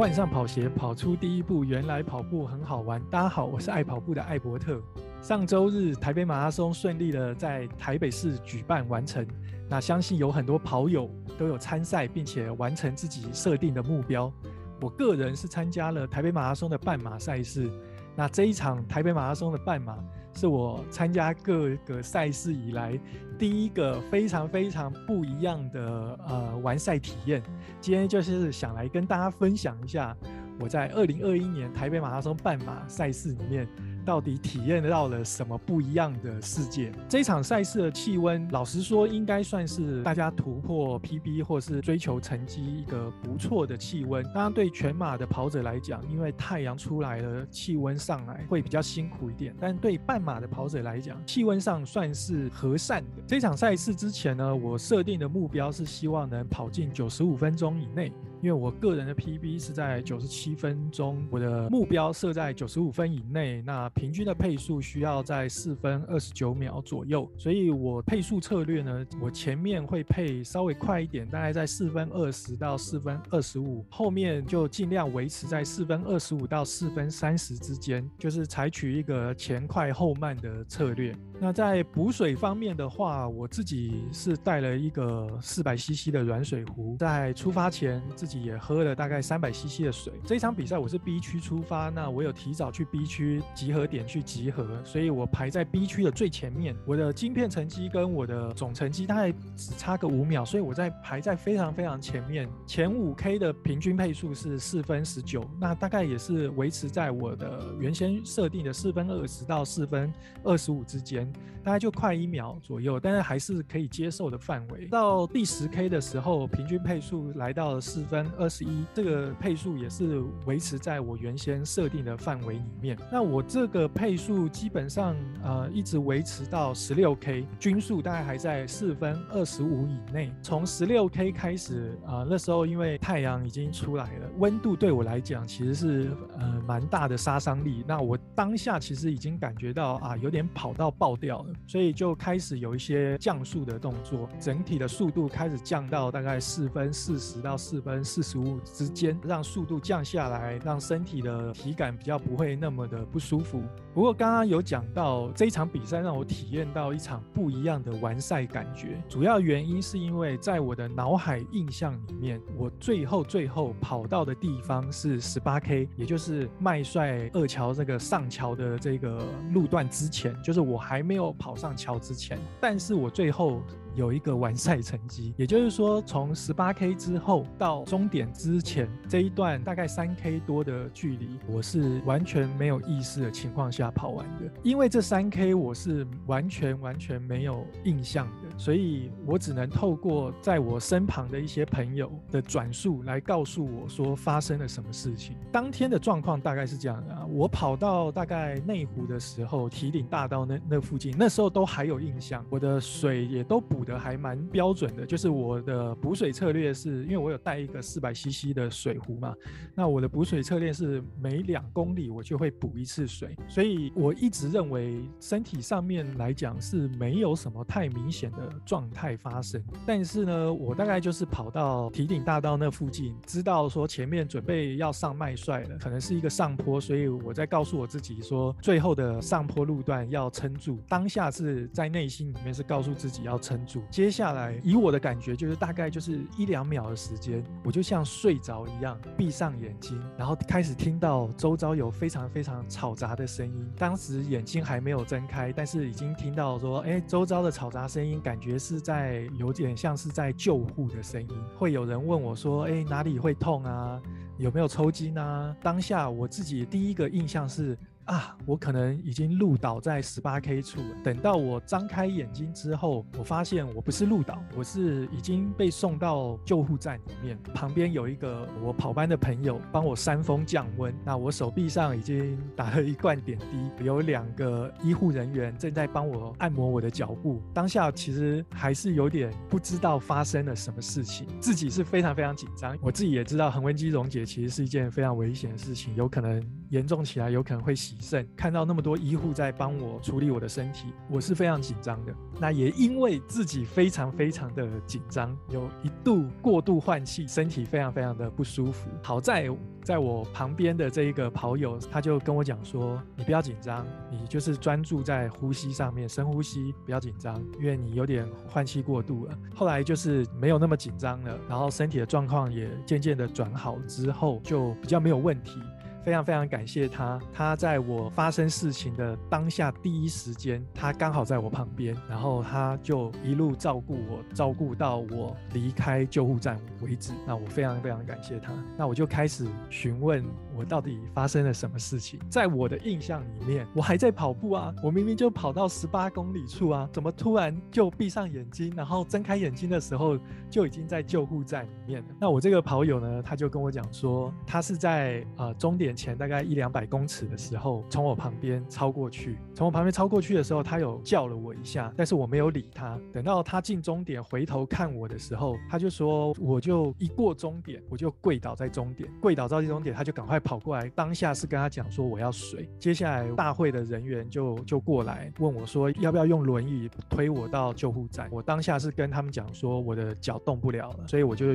换上跑鞋，跑出第一步。原来跑步很好玩。大家好，我是爱跑步的艾伯特。上周日，台北马拉松顺利的在台北市举办完成。那相信有很多跑友都有参赛，并且完成自己设定的目标。我个人是参加了台北马拉松的半马赛事。那这一场台北马拉松的半马，是我参加各个赛事以来第一个非常非常不一样的呃完赛体验。今天就是想来跟大家分享一下我在二零二一年台北马拉松半马赛事里面。到底体验到了什么不一样的世界？这场赛事的气温，老实说，应该算是大家突破 PB 或是追求成绩一个不错的气温。当然，对全马的跑者来讲，因为太阳出来了，气温上来会比较辛苦一点。但对半马的跑者来讲，气温上算是和善的。这场赛事之前呢，我设定的目标是希望能跑进九十五分钟以内。因为我个人的 PB 是在九十七分钟，我的目标设在九十五分以内，那平均的配速需要在四分二十九秒左右，所以我配速策略呢，我前面会配稍微快一点，大概在四分二十到四分二十五，后面就尽量维持在四分二十五到四分三十之间，就是采取一个前快后慢的策略。那在补水方面的话，我自己是带了一个四百 CC 的软水壶，在出发前自己也喝了大概三百 CC 的水。这一场比赛我是 B 区出发，那我有提早去 B 区集合点去集合，所以我排在 B 区的最前面。我的晶片成绩跟我的总成绩大概只差个五秒，所以我在排在非常非常前面。前五 K 的平均配速是四分十九，那大概也是维持在我的原先设定的四分二十到四分二十五之间。大概就快一秒左右，但是还是可以接受的范围。到第十 K 的时候，平均配速来到了四分二十一，这个配速也是维持在我原先设定的范围里面。那我这个配速基本上呃一直维持到十六 K，均速大概还在四分二十五以内。从十六 K 开始啊、那时候因为太阳已经出来了，温度对我来讲其实是呃蛮大的杀伤力。那我当下其实已经感觉到啊，有点跑到爆掉了。所以就开始有一些降速的动作，整体的速度开始降到大概四分四十到四分四十五之间，让速度降下来，让身体的体感比较不会那么的不舒服。不过刚刚有讲到这一场比赛让我体验到一场不一样的完赛感觉，主要原因是因为在我的脑海印象里面，我最后最后跑到的地方是十八 K，也就是麦帅二桥这个上桥的这个路段之前，就是我还没有。跑上桥之前，但是我最后有一个完赛成绩，也就是说，从十八 K 之后到终点之前这一段大概三 K 多的距离，我是完全没有意识的情况下跑完的。因为这三 K 我是完全完全没有印象的，所以我只能透过在我身旁的一些朋友的转述来告诉我说发生了什么事情。当天的状况大概是这样的啊，我跑到大概内湖的时候，提顶大道那那附近，那时候都还有印象，我的水也都补。补的还蛮标准的，就是我的补水策略是，因为我有带一个四百 CC 的水壶嘛，那我的补水策略是每两公里我就会补一次水，所以我一直认为身体上面来讲是没有什么太明显的状态发生，但是呢，我大概就是跑到提顶大道那附近，知道说前面准备要上麦帅了，可能是一个上坡，所以我在告诉我自己说，最后的上坡路段要撑住，当下是在内心里面是告诉自己要撑接下来，以我的感觉，就是大概就是一两秒的时间，我就像睡着一样，闭上眼睛，然后开始听到周遭有非常非常嘈杂的声音。当时眼睛还没有睁开，但是已经听到说，哎，周遭的嘈杂声音，感觉是在有点像是在救护的声音。会有人问我说，哎，哪里会痛啊？有没有抽筋啊？当下我自己第一个印象是。啊，我可能已经路倒在十八 K 处了。等到我张开眼睛之后，我发现我不是路倒，我是已经被送到救护站里面。旁边有一个我跑班的朋友帮我扇风降温。那我手臂上已经打了一罐点滴，有两个医护人员正在帮我按摩我的脚部。当下其实还是有点不知道发生了什么事情，自己是非常非常紧张。我自己也知道恒温机溶解其实是一件非常危险的事情，有可能。严重起来有可能会洗肾。看到那么多医护在帮我处理我的身体，我是非常紧张的。那也因为自己非常非常的紧张，有一度过度换气，身体非常非常的不舒服。好在在我旁边的这一个跑友，他就跟我讲说：“你不要紧张，你就是专注在呼吸上面，深呼吸，不要紧张，因为你有点换气过度了。”后来就是没有那么紧张了，然后身体的状况也渐渐的转好之后，就比较没有问题。非常非常感谢他，他在我发生事情的当下第一时间，他刚好在我旁边，然后他就一路照顾我，照顾到我离开救护站为止。那我非常非常感谢他。那我就开始询问我到底发生了什么事情。在我的印象里面，我还在跑步啊，我明明就跑到十八公里处啊，怎么突然就闭上眼睛，然后睁开眼睛的时候就已经在救护站里面了？那我这个跑友呢，他就跟我讲说，他是在呃终点前大概一两百公尺的时候，从我旁边超过去。从我旁边超过去的时候，他有叫了我一下，但是我没有理他。等到他进终点回头看我的时候，他就说，我就一过终点，我就跪倒在终点，跪倒在终点，他就赶快跑过来。当下是跟他讲说我要水。接下来大会的人员就就过来问我说，要不要用轮椅推我到救护站。我当下是跟他们讲说我的脚动不了了，所以我就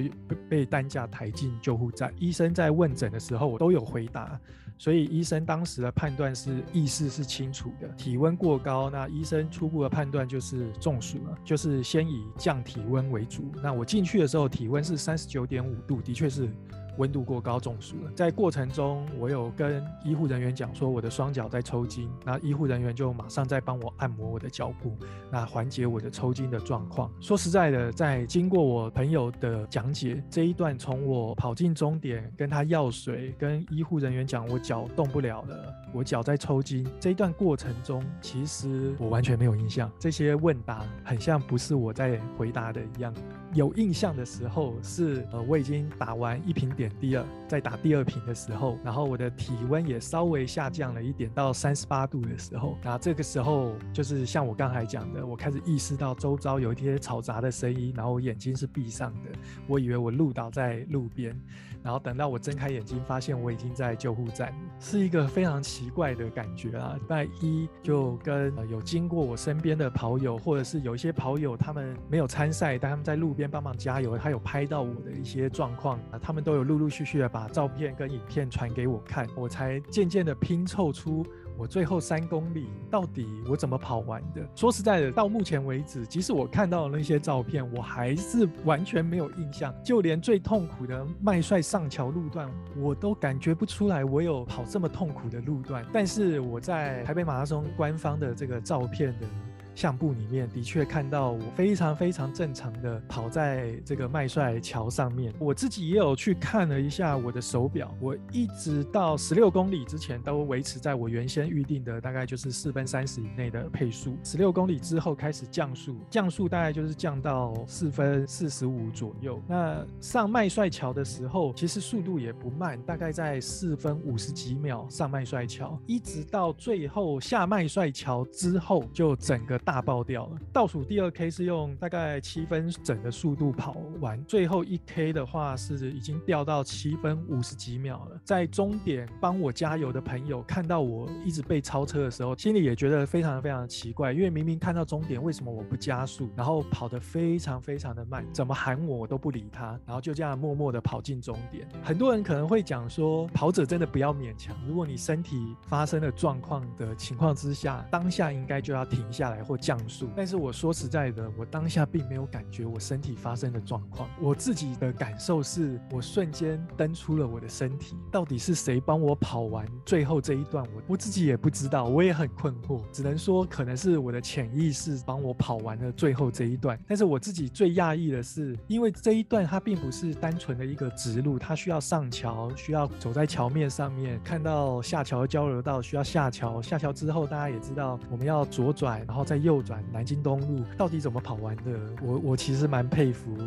被担架抬进救护站。医生在问诊的时候，我都有回答。所以医生当时的判断是意识是清楚的，体温过高，那医生初步的判断就是中暑了，就是先以降体温为主。那我进去的时候体温是三十九点五度，的确是。温度过高中暑了，在过程中我有跟医护人员讲说我的双脚在抽筋，那医护人员就马上在帮我按摩我的脚部，那缓解我的抽筋的状况。说实在的，在经过我朋友的讲解这一段，从我跑进终点跟他要水，跟医护人员讲我脚动不了了，我脚在抽筋这一段过程中，其实我完全没有印象，这些问答很像不是我在回答的一样。有印象的时候是呃我已经打完一瓶点滴了，在打第二瓶的时候，然后我的体温也稍微下降了一点到三十八度的时候，那这个时候就是像我刚才讲的，我开始意识到周遭有一些嘈杂的声音，然后我眼睛是闭上的，我以为我路倒在路边。然后等到我睁开眼睛，发现我已经在救护站，是一个非常奇怪的感觉啊。礼拜一就跟有经过我身边的跑友，或者是有一些跑友他们没有参赛，但他们在路边帮忙加油，他有拍到我的一些状况啊，他们都有陆陆续续的把照片跟影片传给我看，我才渐渐的拼凑出。我最后三公里到底我怎么跑完的？说实在的，到目前为止，即使我看到那些照片，我还是完全没有印象。就连最痛苦的麦帅上桥路段，我都感觉不出来我有跑这么痛苦的路段。但是我在台北马拉松官方的这个照片的。相簿里面的确看到我非常非常正常的跑在这个麦帅桥上面。我自己也有去看了一下我的手表，我一直到十六公里之前都维持在我原先预定的大概就是四分三十以内的配速。十六公里之后开始降速，降速大概就是降到四分四十五左右。那上麦帅桥的时候，其实速度也不慢，大概在四分五十几秒上麦帅桥，一直到最后下麦帅桥之后就整个。大爆掉了，倒数第二 K 是用大概七分整的速度跑完，最后一 K 的话是已经掉到七分五十几秒了。在终点帮我加油的朋友看到我一直被超车的时候，心里也觉得非常非常奇怪，因为明明看到终点，为什么我不加速，然后跑得非常非常的慢，怎么喊我我都不理他，然后就这样默默的跑进终点。很多人可能会讲说，跑者真的不要勉强，如果你身体发生了状况的情况之下，当下应该就要停下来或。降速，但是我说实在的，我当下并没有感觉我身体发生的状况。我自己的感受是，我瞬间登出了我的身体。到底是谁帮我跑完最后这一段？我我自己也不知道，我也很困惑。只能说，可能是我的潜意识帮我跑完了最后这一段。但是我自己最讶异的是，因为这一段它并不是单纯的一个直路，它需要上桥，需要走在桥面上面，看到下桥交流道需要下桥。下桥之后，大家也知道我们要左转，然后再。右转南京东路，到底怎么跑完的？我我其实蛮佩服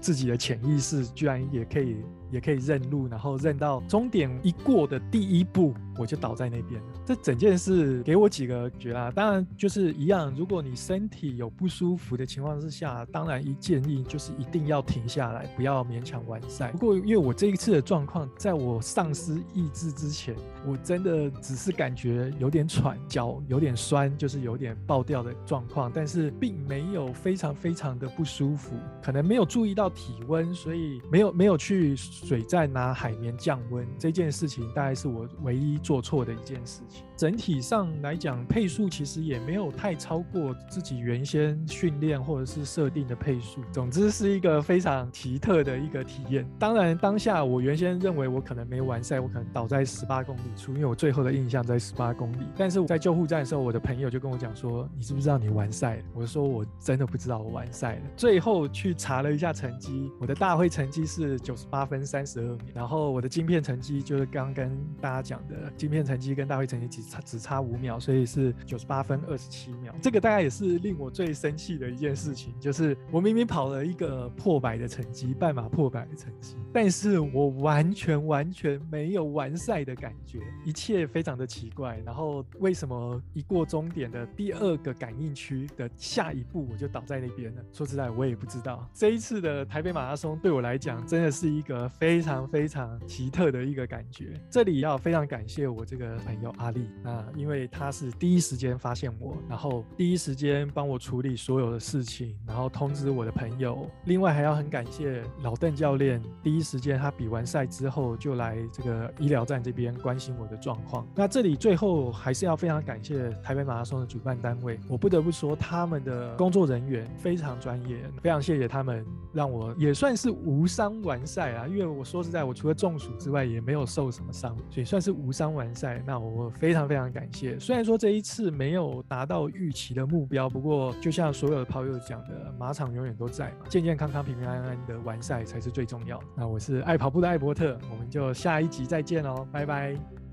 自己的潜意识，居然也可以。也可以认路，然后认到终点一过的第一步，我就倒在那边了。这整件事给我几个觉啊，当然就是一样。如果你身体有不舒服的情况之下，当然一建议就是一定要停下来，不要勉强完赛。不过因为我这一次的状况，在我丧失意志之前，我真的只是感觉有点喘，脚有点酸，就是有点爆掉的状况，但是并没有非常非常的不舒服，可能没有注意到体温，所以没有没有去。水在拿海绵降温这件事情，大概是我唯一做错的一件事情。整体上来讲，配速其实也没有太超过自己原先训练或者是设定的配速。总之是一个非常奇特的一个体验。当然，当下我原先认为我可能没完赛，我可能倒在十八公里处，因为我最后的印象在十八公里。但是我在救护站的时候，我的朋友就跟我讲说：“你知不知道你完赛了？”我说：“我真的不知道我完赛了。”最后去查了一下成绩，我的大会成绩是九十八分。三十二秒，然后我的晶片成绩就是刚跟大家讲的，晶片成绩跟大会成绩只差只差五秒，所以是九十八分二十七秒。这个大概也是令我最生气的一件事情，就是我明明跑了一个破百的成绩，半马破百的成绩，但是我完全完全没有完赛的感觉，一切非常的奇怪。然后为什么一过终点的第二个感应区的下一步我就倒在那边呢？说实在，我也不知道。这一次的台北马拉松对我来讲真的是一个。非常非常奇特的一个感觉，这里要非常感谢我这个朋友阿力啊，因为他是第一时间发现我，然后第一时间帮我处理所有的事情，然后通知我的朋友。另外还要很感谢老邓教练，第一时间他比完赛之后就来这个医疗站这边关心我的状况。那这里最后还是要非常感谢台北马拉松的主办单位，我不得不说他们的工作人员非常专业，非常谢谢他们，让我也算是无伤完赛啊，因为。我说实在，我除了中暑之外，也没有受什么伤，所以算是无伤完赛。那我非常非常感谢。虽然说这一次没有达到预期的目标，不过就像所有的跑友讲的，马场永远都在嘛，健健康康、平平安安的完赛才是最重要。那我是爱跑步的艾伯特，我们就下一集再见喽，拜拜。